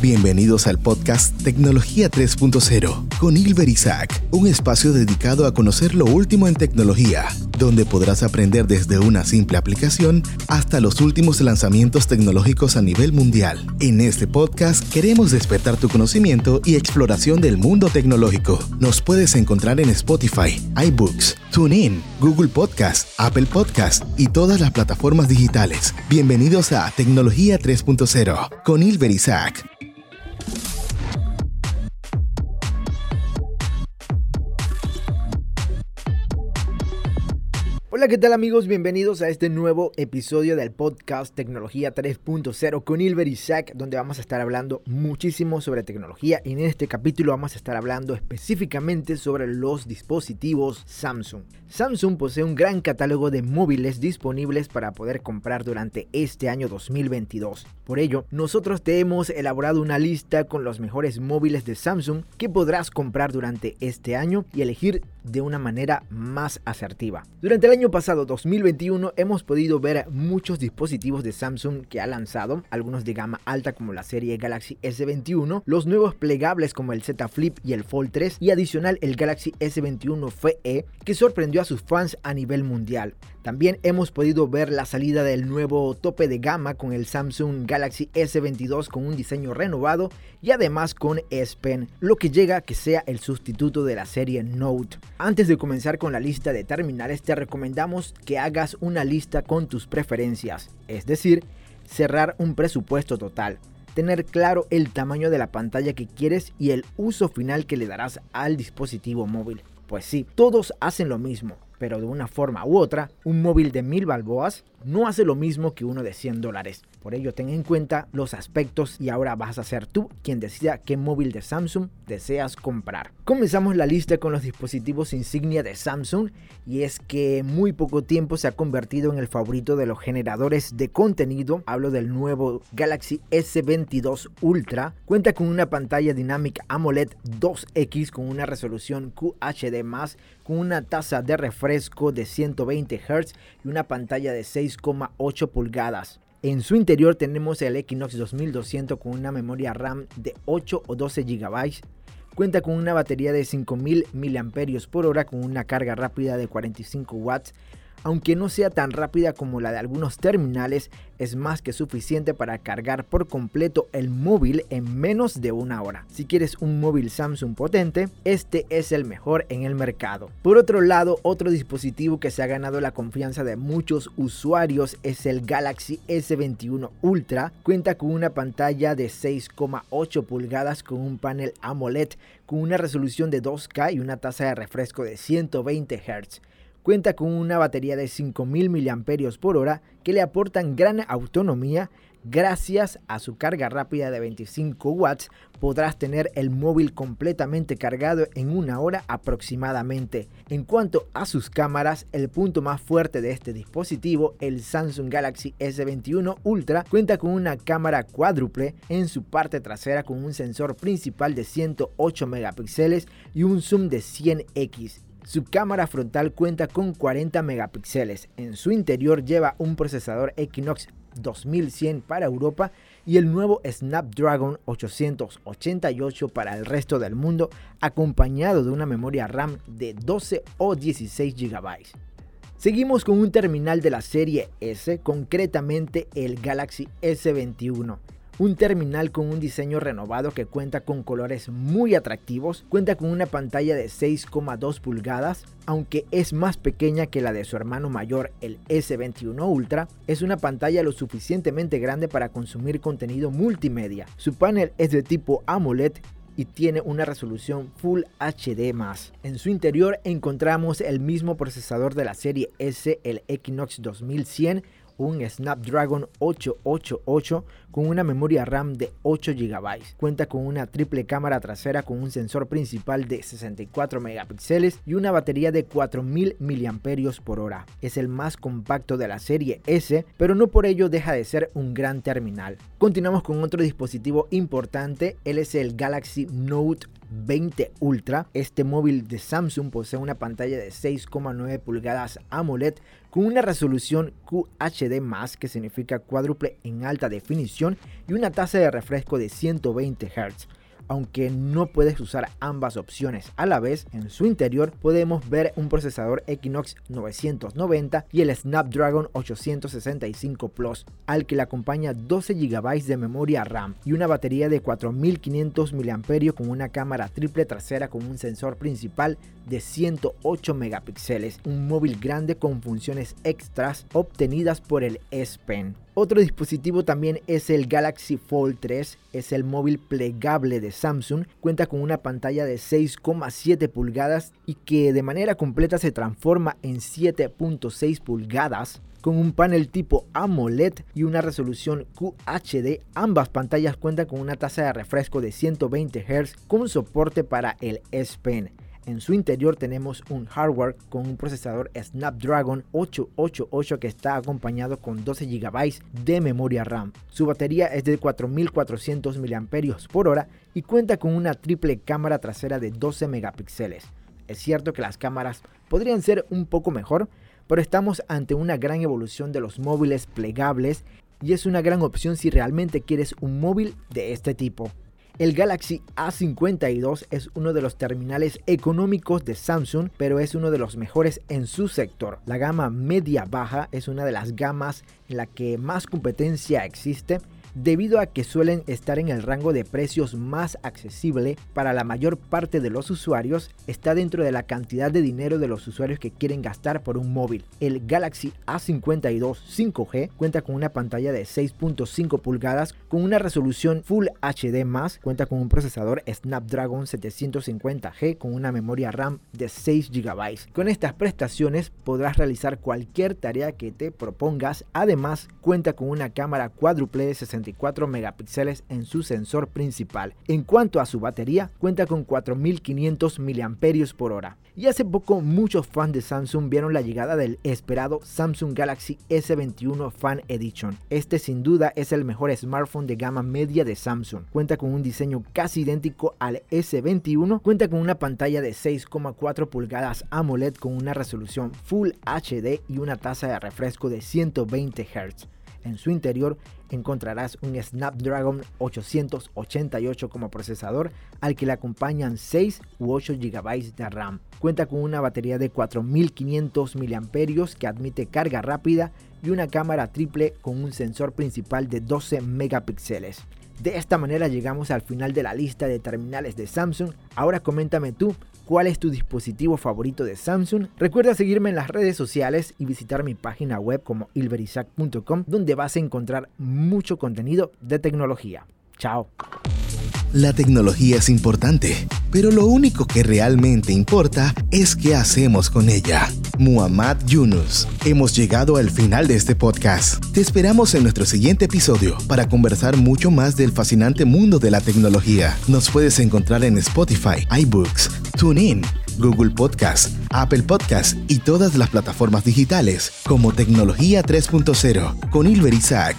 Bienvenidos al podcast Tecnología 3.0 con Ilver Isaac, un espacio dedicado a conocer lo último en tecnología, donde podrás aprender desde una simple aplicación hasta los últimos lanzamientos tecnológicos a nivel mundial. En este podcast queremos despertar tu conocimiento y exploración del mundo tecnológico. Nos puedes encontrar en Spotify, iBooks, TuneIn, Google Podcast, Apple Podcast y todas las plataformas digitales. Bienvenidos a Tecnología 3.0 con Ilver Isaac. Hola, ¿qué tal amigos? Bienvenidos a este nuevo episodio del podcast Tecnología 3.0 con Ilver Isaac, donde vamos a estar hablando muchísimo sobre tecnología y en este capítulo vamos a estar hablando específicamente sobre los dispositivos Samsung. Samsung posee un gran catálogo de móviles disponibles para poder comprar durante este año 2022. Por ello, nosotros te hemos elaborado una lista con los mejores móviles de Samsung que podrás comprar durante este año y elegir de una manera más asertiva. Durante el año pasado 2021 hemos podido ver muchos dispositivos de Samsung que ha lanzado, algunos de gama alta como la serie Galaxy S21, los nuevos plegables como el Z Flip y el Fold 3 y adicional el Galaxy S21 FE que sorprendió a sus fans a nivel mundial. También hemos podido ver la salida del nuevo tope de gama con el Samsung Galaxy S22 con un diseño renovado y además con S Pen, lo que llega a que sea el sustituto de la serie Note. Antes de comenzar con la lista de terminales te recomendamos que hagas una lista con tus preferencias, es decir, cerrar un presupuesto total tener claro el tamaño de la pantalla que quieres y el uso final que le darás al dispositivo móvil. Pues sí, todos hacen lo mismo, pero de una forma u otra, un móvil de mil balboas no hace lo mismo que uno de 100 dólares. Por ello, ten en cuenta los aspectos y ahora vas a ser tú quien decida qué móvil de Samsung deseas comprar. Comenzamos la lista con los dispositivos insignia de Samsung y es que muy poco tiempo se ha convertido en el favorito de los generadores de contenido. Hablo del nuevo Galaxy S22 Ultra. Cuenta con una pantalla dinámica AMOLED 2X con una resolución QHD+, con una tasa de refresco de 120 Hz y una pantalla de 6 6,8 pulgadas. En su interior tenemos el Equinox 2200 con una memoria RAM de 8 o 12 GB. Cuenta con una batería de 5000 mAh con una carga rápida de 45 watts aunque no sea tan rápida como la de algunos terminales, es más que suficiente para cargar por completo el móvil en menos de una hora. Si quieres un móvil Samsung potente, este es el mejor en el mercado. Por otro lado, otro dispositivo que se ha ganado la confianza de muchos usuarios es el Galaxy S21 Ultra. Cuenta con una pantalla de 6,8 pulgadas con un panel AMOLED con una resolución de 2K y una tasa de refresco de 120 Hz. Cuenta con una batería de 5000 mAh que le aportan gran autonomía. Gracias a su carga rápida de 25 watts podrás tener el móvil completamente cargado en una hora aproximadamente. En cuanto a sus cámaras, el punto más fuerte de este dispositivo, el Samsung Galaxy S21 Ultra, cuenta con una cámara cuádruple en su parte trasera con un sensor principal de 108 megapíxeles y un zoom de 100x su cámara frontal cuenta con 40 megapíxeles. En su interior lleva un procesador Equinox 2100 para Europa y el nuevo Snapdragon 888 para el resto del mundo, acompañado de una memoria RAM de 12 o 16 GB. Seguimos con un terminal de la serie S, concretamente el Galaxy S21 un terminal con un diseño renovado que cuenta con colores muy atractivos, cuenta con una pantalla de 6,2 pulgadas, aunque es más pequeña que la de su hermano mayor, el S21 Ultra, es una pantalla lo suficientemente grande para consumir contenido multimedia. Su panel es de tipo AMOLED y tiene una resolución Full HD+. En su interior encontramos el mismo procesador de la serie S, el Equinox 2100, un Snapdragon 888 con una memoria RAM de 8 GB. Cuenta con una triple cámara trasera con un sensor principal de 64 megapíxeles y una batería de 4000 mAh. Es el más compacto de la serie S, pero no por ello deja de ser un gran terminal. Continuamos con otro dispositivo importante, él es el Galaxy Note S20 Ultra. Este móvil de Samsung posee una pantalla de 6,9 pulgadas AMOLED con una resolución QHD+, que significa cuádruple en alta definición, y una tasa de refresco de 120 Hz aunque no puedes usar ambas opciones a la vez, en su interior podemos ver un procesador Equinox 990 y el Snapdragon 865 Plus, al que le acompaña 12 GB de memoria RAM y una batería de 4500 mAh con una cámara triple trasera con un sensor principal de 108 megapíxeles, un móvil grande con funciones extras obtenidas por el S Pen. Otro dispositivo también es el Galaxy Fold 3, es el móvil plegable de Samsung, cuenta con una pantalla de 6,7 pulgadas y que de manera completa se transforma en 7.6 pulgadas con un panel tipo AMOLED y una resolución QHD. Ambas pantallas cuentan con una tasa de refresco de 120 Hz con soporte para el S Pen. En su interior tenemos un hardware con un procesador Snapdragon 888 que está acompañado con 12 GB de memoria RAM. Su batería es de 4400 mAh y cuenta con una triple cámara trasera de 12 megapíxeles. Es cierto que las cámaras podrían ser un poco mejor, pero estamos ante una gran evolución de los móviles plegables y es una gran opción si realmente quieres un móvil de este tipo. El Galaxy A52 es uno de los terminales económicos de Samsung, pero es uno de los mejores en su sector. La gama media-baja es una de las gamas en la que más competencia existe debido a que suelen estar en el rango de precios más accesible para la mayor parte de los usuarios, está dentro de la cantidad de dinero de los usuarios que quieren gastar por un móvil. El Galaxy A52 5G cuenta con una pantalla de 6.5 pulgadas con una resolución Full HD+, cuenta con un procesador Snapdragon 750G con una memoria RAM de 6 GB. Con estas prestaciones podrás realizar cualquier tarea que te propongas, además cuenta con una cámara cuádruple de 60 megapíxeles en su sensor principal. En cuanto a su batería, cuenta con 4500 mAh. Y hace poco muchos fans de Samsung vieron la llegada del esperado Samsung Galaxy S21 Fan Edition. Este sin duda es el mejor smartphone de gama media de Samsung. Cuenta con un diseño casi idéntico al S21, cuenta con una pantalla de 6,4 pulgadas AMOLED con una resolución Full HD y una tasa de refresco de 120 Hz. En su interior encontrarás un Snapdragon 888 como procesador al que le acompañan 6 u 8 GB de RAM. Cuenta con una batería de 4500 mAh que admite carga rápida y una cámara triple con un sensor principal de 12 megapíxeles. De esta manera llegamos al final de la lista de terminales de Samsung. Ahora coméntame tú, cuál es tu dispositivo favorito de Samsung. Recuerda seguirme en las redes sociales y visitar mi página web como ilverisac.com donde vas a encontrar mucho contenido de tecnología. Chao. La tecnología es importante, pero lo único que realmente importa es qué hacemos con ella. Muhammad Yunus. Hemos llegado al final de este podcast. Te esperamos en nuestro siguiente episodio para conversar mucho más del fascinante mundo de la tecnología. Nos puedes encontrar en Spotify, iBooks, TuneIn, Google Podcast, Apple Podcast y todas las plataformas digitales como Tecnología 3.0 con Ilver Isaac